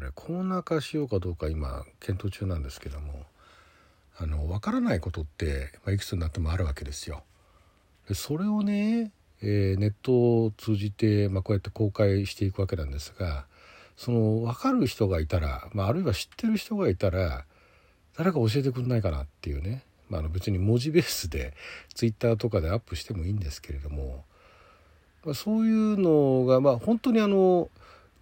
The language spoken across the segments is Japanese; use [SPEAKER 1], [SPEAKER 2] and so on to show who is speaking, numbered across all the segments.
[SPEAKER 1] これコーナー化しようかどうか今検討中なんですけどもあの分からないことって、まあ、いくつになってもあるわけですよ。でそれをね、えー、ネットを通じて、まあ、こうやって公開していくわけなんですがその分かる人がいたら、まあ、あるいは知ってる人がいたら誰か教えてくんないかなっていうね、まあ、あの別に文字ベースでツイッターとかでアップしてもいいんですけれども、まあ、そういうのが、まあ、本当にあの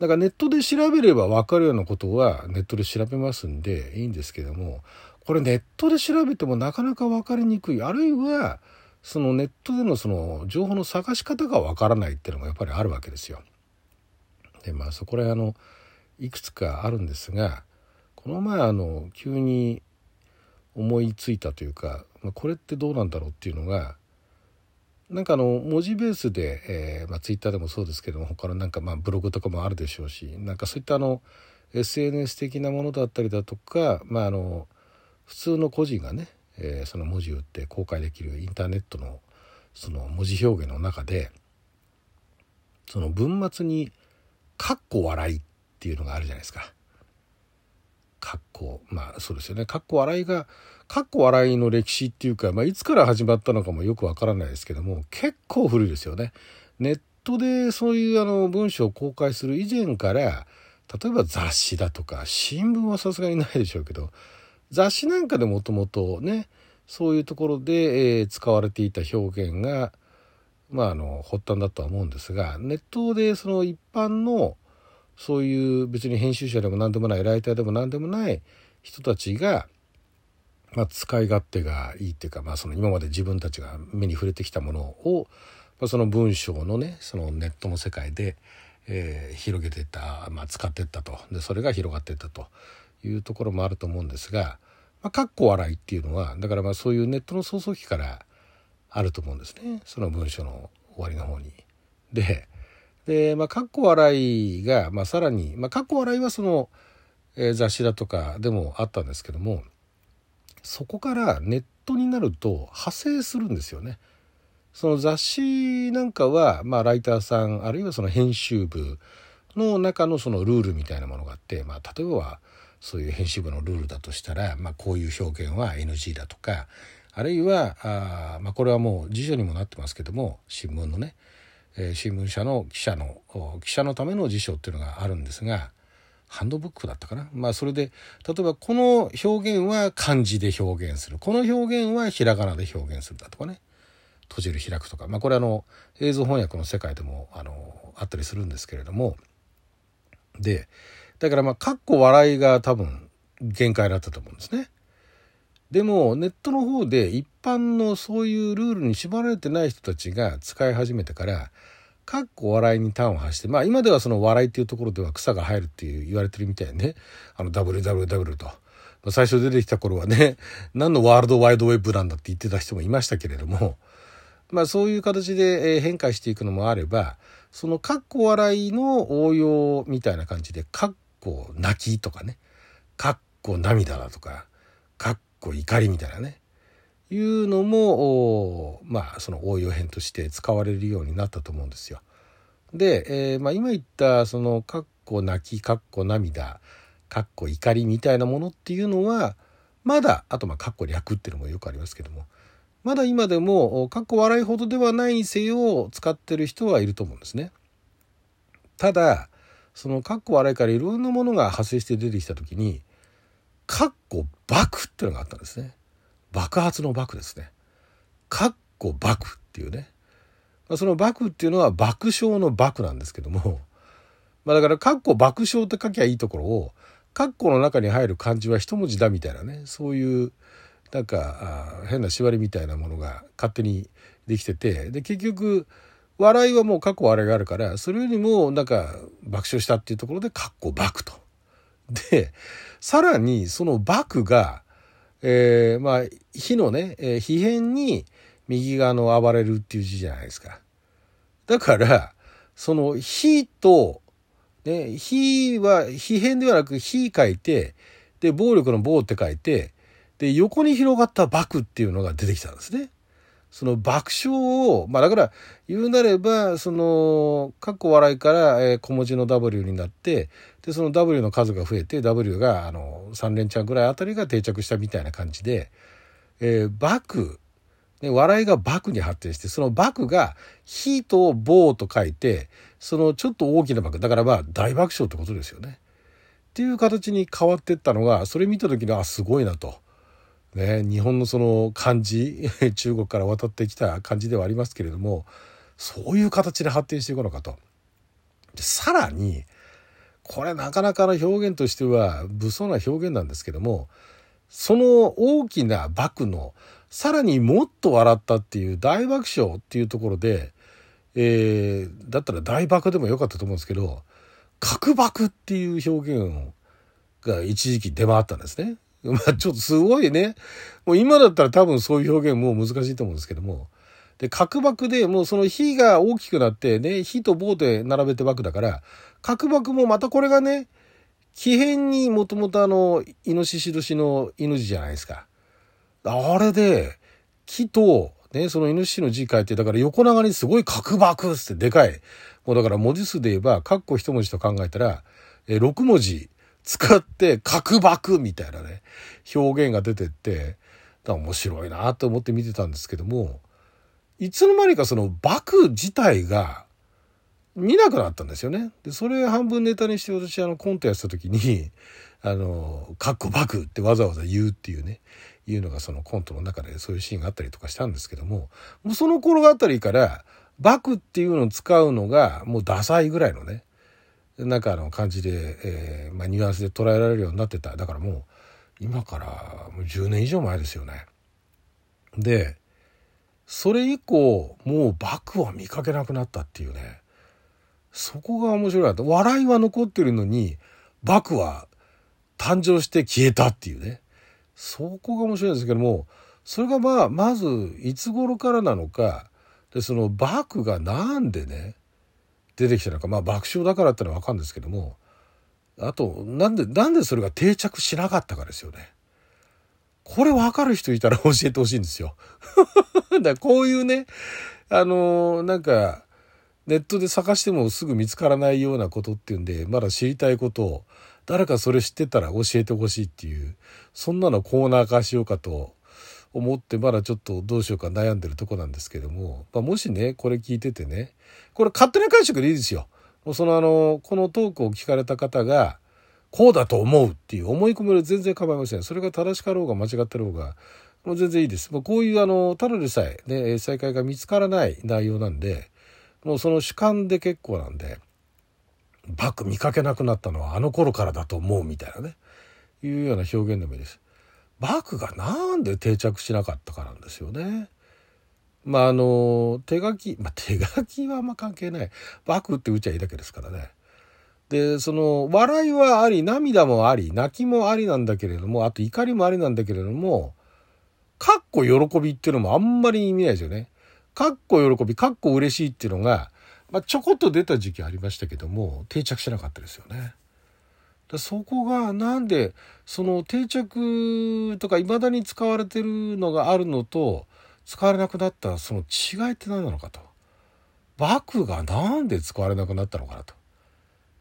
[SPEAKER 1] なんかネットで調べれば分かるようなことはネットで調べますんでいいんですけどもこれネットで調べてもなかなか分かりにくいあるいはそのネットでのその情報の探し方が分からないっていうのがやっぱりあるわけですよ。でまあそこらあのいくつかあるんですがこの前あの急に思いついたというか、まあ、これってどうなんだろうっていうのがなんかあの文字ベースで、えーまあ、ツイッターでもそうですけども他のなんかまあブログとかもあるでしょうしなんかそういったあの SNS 的なものだったりだとか、まあ、あの普通の個人がね、えー、その文字を打って公開できるインターネットのその文字表現の中でその文末に「かっこ笑い」っていうのがあるじゃないですか。かっこまあそうですよねかっこ笑いがかっこ笑いの歴史っていうか、まあ、いつから始まったのかもよくわからないですけども結構古いですよね。ネットでそういうあの文章を公開する以前から例えば雑誌だとか新聞はさすがにないでしょうけど雑誌なんかでもともとねそういうところで、えー、使われていた表現がまああの発端だとは思うんですがネットでその一般のそういう別に編集者でも何でもないライターでも何でもない人たちがまあ、使い勝手がいいっていうか、まあ、その今まで自分たちが目に触れてきたものを、まあ、その文章のねそのネットの世界で、えー、広げていった、まあ、使っていったと。でそれが広がっていったと。いうところもあると思うんですが「まあ、かっこ笑い」っていうのはだからまあそういうネットの創造期からあると思うんですね。その文章の終わりの方に。でで、まあ、かっこ笑いが、まあ、さらに、まあ、かっこ笑いはその、えー、雑誌だとかでもあったんですけどもそこからネットになると派生するんですよね。その雑誌なんかは、まあ、ライターさんあるいはその編集部の中のそのルールみたいなものがあって、まあ、例えばそういう編集部のルールだとしたら、まあ、こういう表現は NG だとかあるいはあ、まあ、これはもう辞書にもなってますけども新聞のね、え、新聞社の記者の記者のための辞書っていうのがあるんですがハンドブックだったかな。まあそれで、例えばこの表現は漢字で表現する。この表現はひらがなで表現するだとかね。閉じる開くとか。まあこれあの映像翻訳の世界でもあのあったりするんですけれども。で、だからまあかっこ笑いが多分限界だったと思うんですね。でもネットの方で一般のそういうルールに縛られてない人たちが使い始めてからかっこ笑いに端を発して、まあ今ではその笑いっていうところでは草が生えるっていう言われてるみたいね。あの WWW と。最初出てきた頃はね、何のワールドワイドウェブなんだって言ってた人もいましたけれども、まあそういう形で変化していくのもあれば、そのかっこ笑いの応用みたいな感じで、かっこ泣きとかね、かっこ涙だとか、かっこ怒りみたいなね。いうのもまあその応用編として使われるようになったと思うんですよ。で、えー、まあ、今言ったその「かっこ泣き」「かっこ涙」「かっこ怒り」みたいなものっていうのはまだあとまあ「かっこ略」っていうのもよくありますけどもまだ今でも「かっこ笑い」ほどではないにせよ使ってる人はいると思うんですね。ただその「かっこ笑い」からいろんなものが派生して出てきた時に「かっこ爆」っていうのがあったんですね。爆発の爆ですね。かっこ爆っていうね。まあ、その爆っていうのは爆笑の爆なんですけども、まあだからかっこ爆笑って書きゃいいところを、かっこの中に入る漢字は一文字だみたいなね、そういうなんか変な縛りみたいなものが勝手にできてて、で結局、笑いはもうかっこ笑いがあるから、それよりもなんか爆笑したっていうところでかっこ爆と。で、さらにその爆が、えー、まあ火のね、えー、火辺に右側の暴れるっていう字じゃないですか。だからその火と、ね、火は火辺ではなく火書いてで暴力の暴って書いてで横に広がった爆っていうのが出てきたんですね。その爆笑を、まあだから言うなれば、その、かっこ笑いから、え、小文字の W になって、で、その W の数が増えて、W が、あの、3連チャンぐらいあたりが定着したみたいな感じで、えー、爆、ね、笑いが爆に発展して、その爆が、火と棒と書いて、そのちょっと大きな爆、だからまあ大爆笑ってことですよね。っていう形に変わってったのが、それ見た時に、あ、すごいなと。ね、日本のその漢字 中国から渡ってきた感じではありますけれどもそういう形で発展していくのかと。でさらにこれなかなかの表現としては物騒な表現なんですけどもその大きな爆のさらにもっと笑ったっていう大爆笑っていうところで、えー、だったら大爆でもよかったと思うんですけど核爆っていう表現が一時期出回ったんですね。まあちょっとすごいね。もう今だったら多分そういう表現もう難しいと思うんですけども。で、角爆でもうその火が大きくなってね、火と棒で並べて爆だから、角爆もまたこれがね、奇変にもともとあの、イノシシ年の犬字じゃないですか。あれで、木と、ね、そのイノシシの字書いて、だから横長にすごい角爆ってでかい。もうだから文字数で言えば、括弧一文字と考えたら、え6文字使って角爆みたいなね、表現が出てって、面白いなと思って見てたんですけども、いつの間にかその爆自体が見なくなったんですよね。で、それ半分ネタにして私あのコントやってた時に、あの、かっこ爆ってわざわざ言うっていうね、いうのがそのコントの中でそういうシーンがあったりとかしたんですけども、もうその頃あたりから、爆っていうのを使うのがもうダサいぐらいのね、なんかの感じで、えー、まあ、ニュアンスで捉えられるようになってた。だからもう、今からもう10年以上前ですよね。で、それ以降、もうバクは見かけなくなったっていうね。そこが面白いなと。笑いは残ってるのに、バクは誕生して消えたっていうね。そこが面白いんですけども、それがまあ、まず、いつ頃からなのか、で、そのバクがなんでね、出てきたのか、まあ爆笑だからってのはわかるんですけども、あと、なんで、なんでそれが定着しなかったかですよね。これわかる人いたら教えてほしいんですよ。だこういうね、あのー、なんか、ネットで探してもすぐ見つからないようなことっていうんで、まだ知りたいことを、誰かそれ知ってたら教えてほしいっていう、そんなのコーナー化しようかと思ってまだちょっとどうしようか悩んでるとこなんですけども、まあ、もしねこれ聞いててねこれ勝手な解釈でいいですよ。もうそのあのこのトークを聞かれた方がこうだと思うっていう思い込みで全然構いません。それが正しかろうが間違ってろうがもう全然いいです。もうこういうあのただでさえね再会が見つからない内容なんでもうその主観で結構なんでバック見かけなくなったのはあの頃からだと思うみたいなねいうような表現でもいいです。バクがなんで定着しなかったかなんですよね。まああの手書き、まあ、手書きはあんま関係ない。バクって打っちゃいいだけですからね。で、その笑いはあり、涙もあり、泣きもありなんだけれども、あと怒りもありなんだけれども、かっこ喜びっていうのもあんまり意味ないですよね。かっこ喜び、かっこ嬉しいっていうのが、まあ、ちょこっと出た時期ありましたけども、定着しなかったですよね。そこがなんでその定着とか未だに使われてるのがあるのと使われなくなったその違いって何なのかと。バクがなんで使われなくなったのかなと。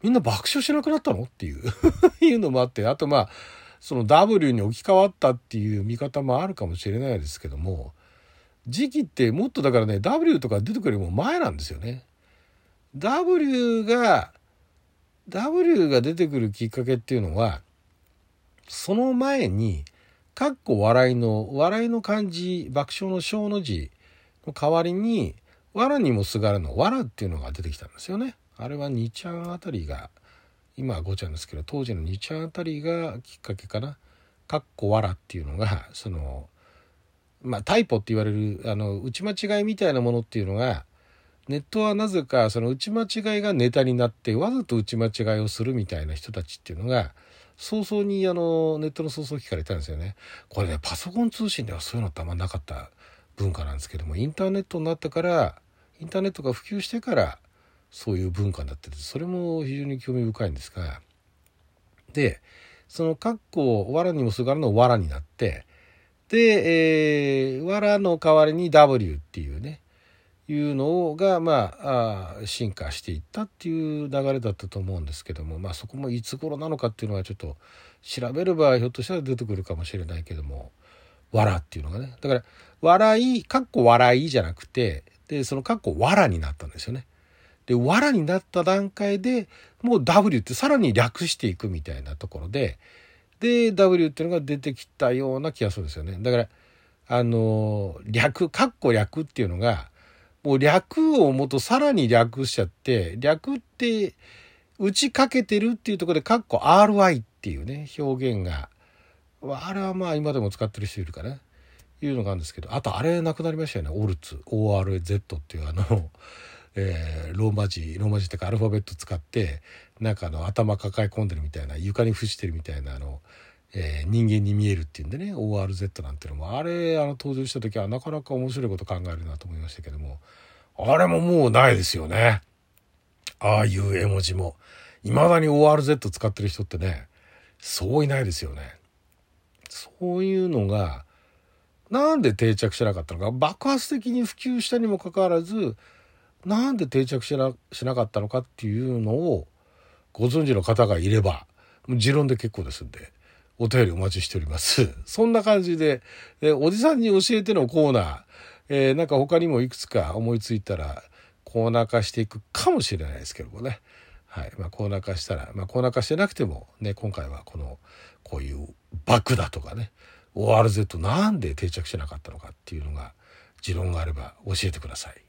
[SPEAKER 1] みんな爆笑しなくなったのっていう いうのもあって、あとまあ、その W に置き換わったっていう見方もあるかもしれないですけども、時期ってもっとだからね、W とか出てくるよりも前なんですよね。W が W が出てくるきっかけっていうのは、その前に、かっこ笑いの、笑いの漢字、爆笑の小の字の代わりに、わらにもすがるの、わらっていうのが出てきたんですよね。あれは2ちゃんあたりが、今は5ちゃんですけど、当時の2ちゃんあたりがきっかけかな。かっこわらっていうのが、その、まあ、タイポって言われる、あの、打ち間違いみたいなものっていうのが、ネットはなぜかその打ち間違いがネタになってわざと打ち間違いをするみたいな人たちっていうのが早々にあのネットの早々聞かれたんですよね。これねパソコン通信ではそういうのってあんまなかった文化なんですけどもインターネットになったからインターネットが普及してからそういう文化になっててそれも非常に興味深いんですがでその「かっこわらにもすがる」の「わら」になってで、えー、わらの代わりに W っていうねいうのがまああ進化していったっていう流れだったと思うんですけどもまあそこもいつ頃なのかっていうのはちょっと調べればひょっとしたら出てくるかもしれないけども「わら」っていうのがねだから「笑い」かっこ笑いじゃなくてでそのかっこ「わら」になったんですよね。で、わらになった段階でもう W ってさらに略していくみたいなところで、で、W っていうのが出てきたような気がするんですよね。だから、あの、略、かっこ略っていうのが、もう略をもとさらに略しちゃって、略って打ちかけてるっていうところで、かっこ RY っていうね、表現が、あれはまあ今でも使ってる人いるかな。いうのがあるんですけど、あとあれなくなりましたよね。オルツ、ORZ っていうあの、えー、ローマ字ローマ字っていうかアルファベット使ってなんかあの頭抱え込んでるみたいな床に伏してるみたいなあの、えー、人間に見えるっていうんでね ORZ なんていうのもあれあの登場した時はなかなか面白いこと考えるなと思いましたけどもあれももうないですよね。ああいう絵文字も。いまだに ORZ 使ってる人ってねそういないですよね。そういうのがなんで定着しなかったのか。爆発的に普及したにもかかわらずなんで定着しなしなかったのかっていうのをご存知の方がいれば持論で結構ですんで。お便りお待ちしております。そんな感じで、えおじさんに教えてのコーナー、えー、なんか他にもいくつか思いついたらコーナー化していくかもしれないですけどもね。はい。まあコーナー化したら、まあコーナー化してなくてもね、今回はこの、こういうバックだとかね、ORZ なんで定着しなかったのかっていうのが、持論があれば教えてください。